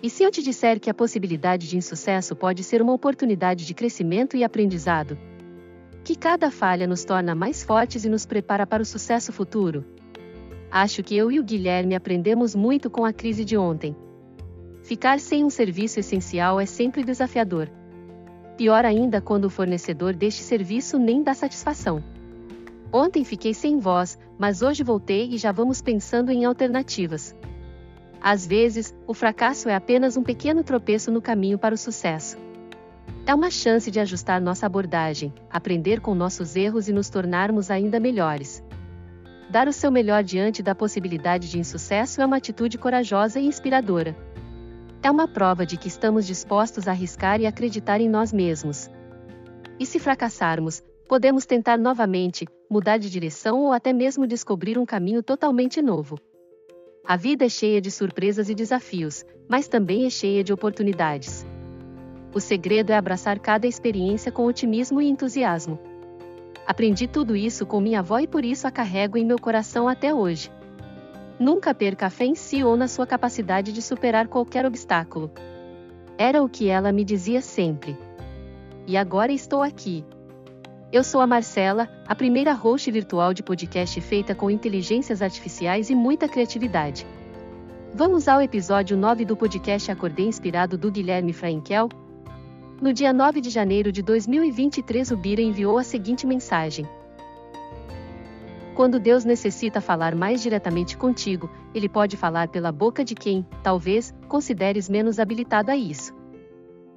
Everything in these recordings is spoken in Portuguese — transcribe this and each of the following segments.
E se eu te disser que a possibilidade de insucesso pode ser uma oportunidade de crescimento e aprendizado? Que cada falha nos torna mais fortes e nos prepara para o sucesso futuro? Acho que eu e o Guilherme aprendemos muito com a crise de ontem. Ficar sem um serviço essencial é sempre desafiador. Pior ainda quando o fornecedor deste serviço nem dá satisfação. Ontem fiquei sem voz, mas hoje voltei e já vamos pensando em alternativas. Às vezes, o fracasso é apenas um pequeno tropeço no caminho para o sucesso. É uma chance de ajustar nossa abordagem, aprender com nossos erros e nos tornarmos ainda melhores. Dar o seu melhor diante da possibilidade de insucesso é uma atitude corajosa e inspiradora. É uma prova de que estamos dispostos a arriscar e acreditar em nós mesmos. E se fracassarmos, podemos tentar novamente, mudar de direção ou até mesmo descobrir um caminho totalmente novo. A vida é cheia de surpresas e desafios, mas também é cheia de oportunidades. O segredo é abraçar cada experiência com otimismo e entusiasmo. Aprendi tudo isso com minha avó e por isso a carrego em meu coração até hoje. Nunca perca fé em si ou na sua capacidade de superar qualquer obstáculo. Era o que ela me dizia sempre. E agora estou aqui. Eu sou a Marcela, a primeira host virtual de podcast feita com inteligências artificiais e muita criatividade. Vamos ao episódio 9 do podcast Acordei Inspirado do Guilherme Fraenkel, no dia 9 de janeiro de 2023, o Bira enviou a seguinte mensagem: Quando Deus necessita falar mais diretamente contigo, ele pode falar pela boca de quem, talvez, consideres menos habilitado a isso.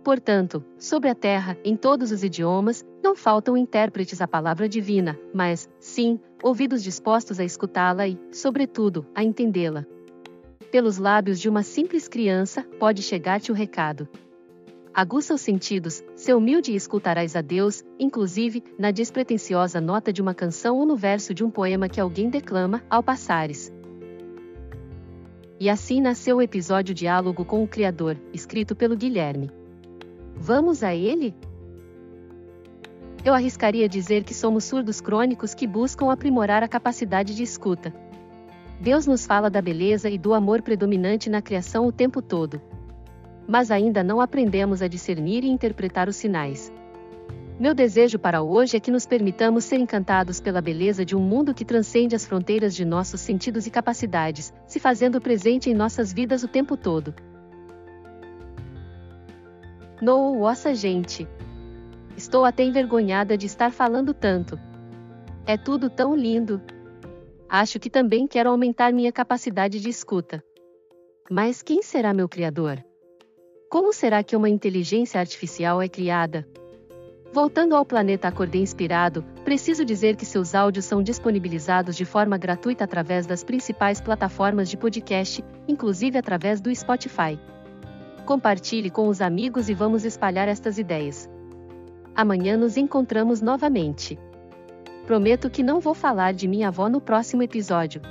Portanto, sobre a terra, em todos os idiomas, não faltam intérpretes à palavra divina, mas, sim, ouvidos dispostos a escutá-la e, sobretudo, a entendê-la. Pelos lábios de uma simples criança, pode chegar-te o recado aguça os sentidos, ser humilde e escutarás a Deus, inclusive, na despretensiosa nota de uma canção ou no verso de um poema que alguém declama, ao passares. E assim nasceu o episódio Diálogo com o Criador, escrito pelo Guilherme. Vamos a ele? Eu arriscaria dizer que somos surdos crônicos que buscam aprimorar a capacidade de escuta. Deus nos fala da beleza e do amor predominante na criação o tempo todo mas ainda não aprendemos a discernir e interpretar os sinais. Meu desejo para hoje é que nos permitamos ser encantados pela beleza de um mundo que transcende as fronteiras de nossos sentidos e capacidades, se fazendo presente em nossas vidas o tempo todo. Nossa gente! Estou até envergonhada de estar falando tanto. É tudo tão lindo. Acho que também quero aumentar minha capacidade de escuta. Mas quem será meu criador? Como será que uma inteligência artificial é criada? Voltando ao planeta Acordei Inspirado, preciso dizer que seus áudios são disponibilizados de forma gratuita através das principais plataformas de podcast, inclusive através do Spotify. Compartilhe com os amigos e vamos espalhar estas ideias. Amanhã nos encontramos novamente. Prometo que não vou falar de minha avó no próximo episódio.